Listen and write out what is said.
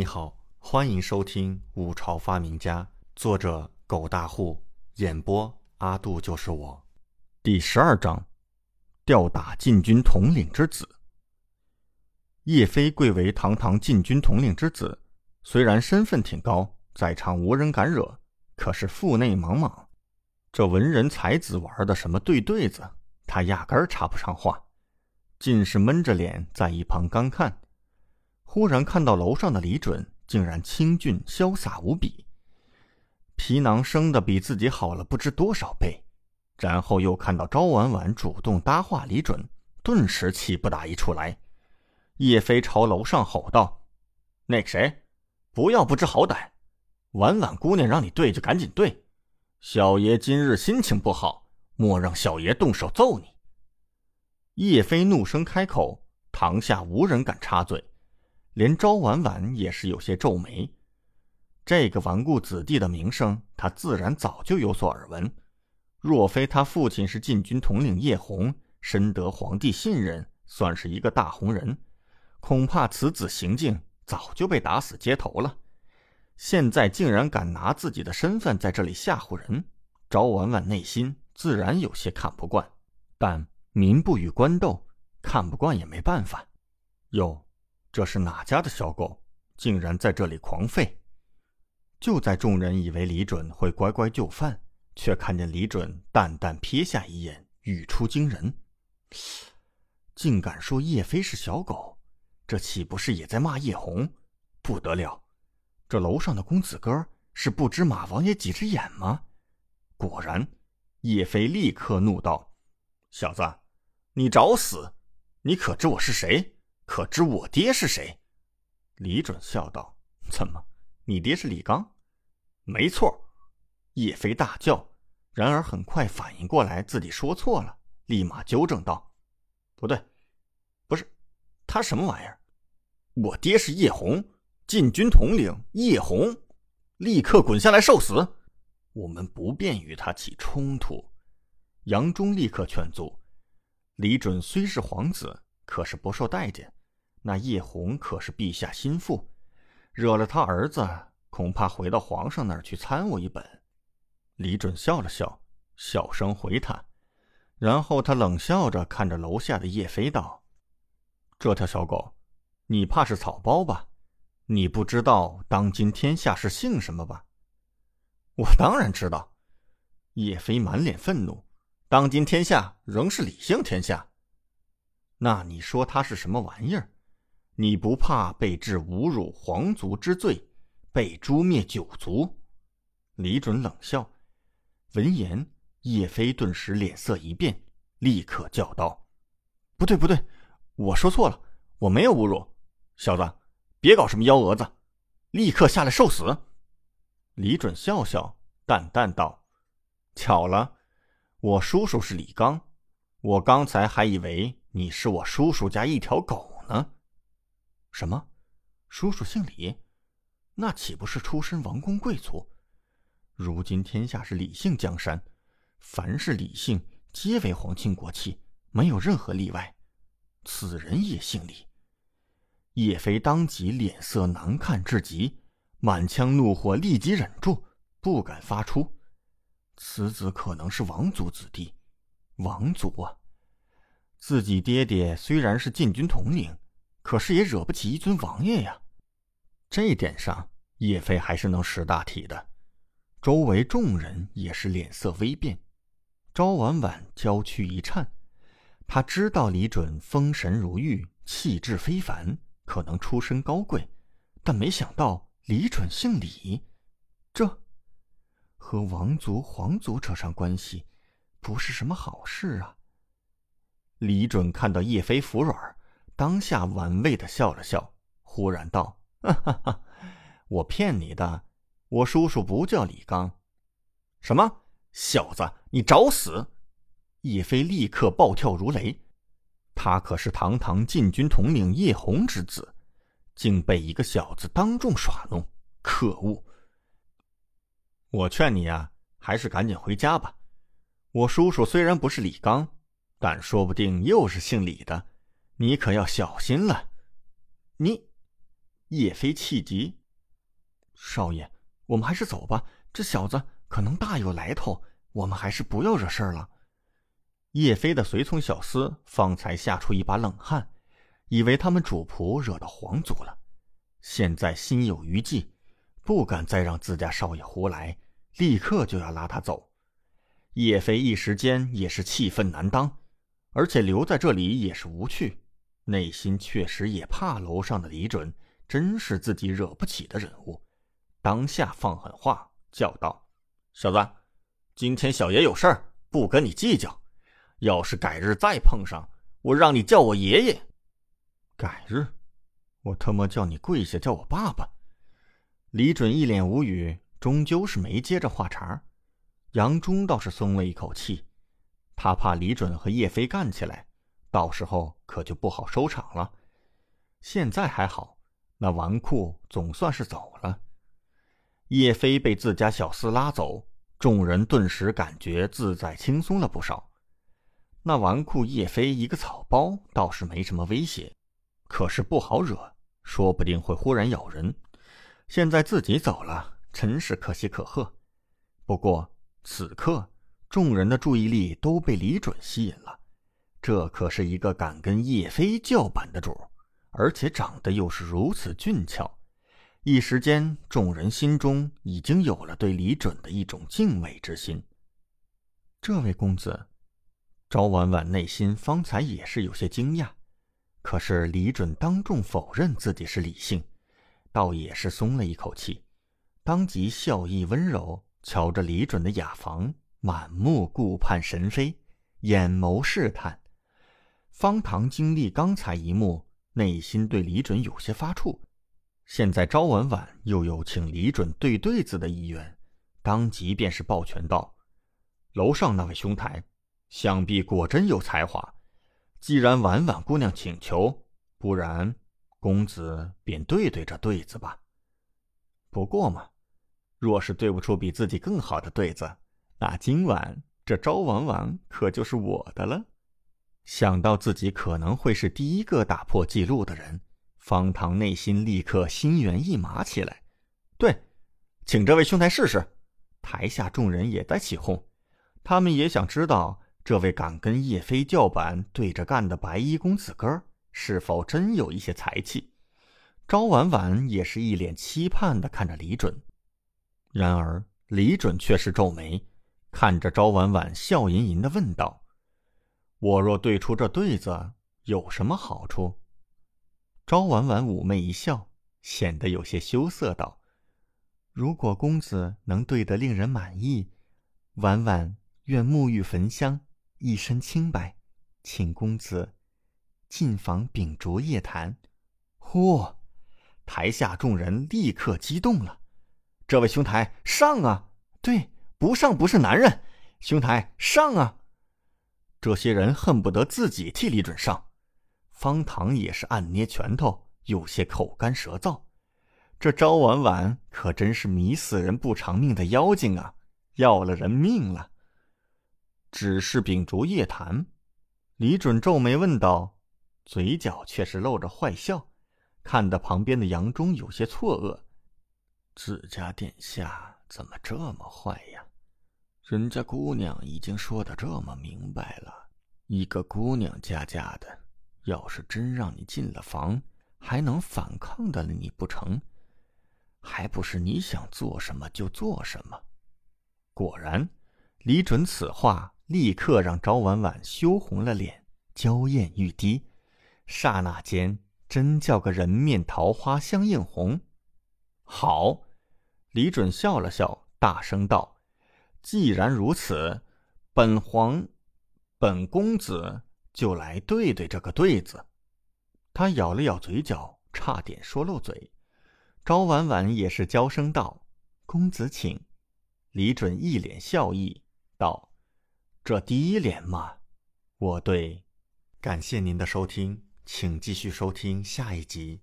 你好，欢迎收听《五朝发明家》，作者狗大户，演播阿杜就是我。第十二章：吊打禁军统领之子。叶飞贵为堂堂禁军统领之子，虽然身份挺高，在场无人敢惹，可是腹内茫茫，这文人才子玩的什么对对子，他压根插不上话，尽是闷着脸在一旁干看。忽然看到楼上的李准，竟然清俊潇洒无比，皮囊生的比自己好了不知多少倍。然后又看到赵婉婉主动搭话李准，顿时气不打一处来。叶飞朝楼上吼道：“那个谁，不要不知好歹！婉婉姑娘让你对就赶紧对，小爷今日心情不好，莫让小爷动手揍你。”叶飞怒声开口，堂下无人敢插嘴。连昭婉婉也是有些皱眉，这个纨绔子弟的名声，他自然早就有所耳闻。若非他父亲是禁军统领叶红，深得皇帝信任，算是一个大红人，恐怕此子行径早就被打死街头了。现在竟然敢拿自己的身份在这里吓唬人，昭婉婉内心自然有些看不惯。但民不与官斗，看不惯也没办法。哟。这是哪家的小狗，竟然在这里狂吠？就在众人以为李准会乖乖就范，却看见李准淡淡瞥下一眼，语出惊人：“竟敢说叶飞是小狗，这岂不是也在骂叶红？不得了！这楼上的公子哥是不知马王爷几只眼吗？”果然，叶飞立刻怒道：“小子，你找死！你可知我是谁？”可知我爹是谁？李准笑道：“怎么，你爹是李刚？”没错。叶飞大叫，然而很快反应过来自己说错了，立马纠正道：“不对，不是，他什么玩意儿？我爹是叶红，禁军统领叶红，立刻滚下来受死！我们不便与他起冲突。”杨忠立刻劝阻：“李准虽是皇子，可是不受待见。”那叶红可是陛下心腹，惹了他儿子，恐怕回到皇上那儿去参我一本。李准笑了笑，小声回他，然后他冷笑着看着楼下的叶飞道：“这条小狗，你怕是草包吧？你不知道当今天下是姓什么吧？”我当然知道。叶飞满脸愤怒：“当今天下仍是李姓天下。那你说他是什么玩意儿？”你不怕被治侮辱皇族之罪，被诛灭九族？李准冷笑。闻言，叶飞顿时脸色一变，立刻叫道：“不对，不对，我说错了，我没有侮辱。小子，别搞什么幺蛾子，立刻下来受死！”李准笑笑，淡淡道：“巧了，我叔叔是李刚，我刚才还以为你是我叔叔家一条狗。”什么？叔叔姓李，那岂不是出身王公贵族？如今天下是李姓江山，凡是李姓皆为皇亲国戚，没有任何例外。此人也姓李。叶飞当即脸色难看至极，满腔怒火立即忍住，不敢发出。此子可能是王族子弟，王族啊！自己爹爹虽然是禁军统领。可是也惹不起一尊王爷呀，这点上叶飞还是能识大体的。周围众人也是脸色微变，昭婉婉娇躯一颤，他知道李准风神如玉，气质非凡，可能出身高贵，但没想到李准姓李，这和王族、皇族扯上关系，不是什么好事啊。李准看到叶飞服软。当下玩味的笑了笑，忽然道：“哈哈哈，我骗你的，我叔叔不叫李刚。”什么小子，你找死！叶飞立刻暴跳如雷，他可是堂堂禁军统领叶红之子，竟被一个小子当众耍弄，可恶！我劝你啊，还是赶紧回家吧。我叔叔虽然不是李刚，但说不定又是姓李的。你可要小心了！你，叶飞气急：“少爷，我们还是走吧。这小子可能大有来头，我们还是不要惹事儿了。”叶飞的随从小厮方才吓出一把冷汗，以为他们主仆惹到皇族了，现在心有余悸，不敢再让自家少爷胡来，立刻就要拉他走。叶飞一时间也是气愤难当，而且留在这里也是无趣，内心确实也怕楼上的李准真是自己惹不起的人物，当下放狠话叫道：“小子，今天小爷有事儿，不跟你计较。”要是改日再碰上，我让你叫我爷爷。改日，我他妈叫你跪下叫我爸爸。李准一脸无语，终究是没接着话茬。杨忠倒是松了一口气，他怕李准和叶飞干起来，到时候可就不好收场了。现在还好，那纨绔总算是走了。叶飞被自家小厮拉走，众人顿时感觉自在轻松了不少。那纨绔叶飞一个草包倒是没什么威胁，可是不好惹，说不定会忽然咬人。现在自己走了，真是可喜可贺。不过此刻众人的注意力都被李准吸引了，这可是一个敢跟叶飞叫板的主，而且长得又是如此俊俏。一时间，众人心中已经有了对李准的一种敬畏之心。这位公子。赵婉婉内心方才也是有些惊讶，可是李准当众否认自己是李姓，倒也是松了一口气，当即笑意温柔，瞧着李准的雅房，满目顾盼神飞，眼眸试探。方唐经历刚才一幕，内心对李准有些发怵，现在昭婉婉又有请李准对对子的意愿，当即便是抱拳道：“楼上那位兄台。”想必果真有才华。既然婉婉姑娘请求，不然公子便对对这对子吧。不过嘛，若是对不出比自己更好的对子，那今晚这昭婉婉可就是我的了。想到自己可能会是第一个打破记录的人，方唐内心立刻心猿意马起来。对，请这位兄台试试。台下众人也在起哄，他们也想知道。这位敢跟叶飞叫板对着干的白衣公子哥，是否真有一些才气？招婉婉也是一脸期盼的看着李准，然而李准却是皱眉，看着招婉婉，笑吟吟的问道：“我若对出这对子，有什么好处？”昭婉婉妩媚一笑，显得有些羞涩道：“如果公子能对得令人满意，婉婉愿沐浴焚香。”一身清白，请公子进房秉烛夜谈。嚯！台下众人立刻激动了。这位兄台上啊！对，不上不是男人。兄台上啊！这些人恨不得自己替李准上。方唐也是暗捏拳头，有些口干舌燥。这招婉婉可真是迷死人不偿命的妖精啊！要了人命了。只是秉烛夜谈，李准皱眉问道，嘴角却是露着坏笑，看得旁边的杨忠有些错愕：“自家殿下怎么这么坏呀？人家姑娘已经说的这么明白了，一个姑娘家家的，要是真让你进了房，还能反抗的了你不成？还不是你想做什么就做什么？”果然，李准此话。立刻让赵婉婉羞红了脸，娇艳欲滴，刹那间真叫个人面桃花相映红。好，李准笑了笑，大声道：“既然如此，本皇，本公子就来对对这个对子。”他咬了咬嘴角，差点说漏嘴。赵婉婉也是娇声道：“公子请。”李准一脸笑意道。这第一联嘛，我对。感谢您的收听，请继续收听下一集。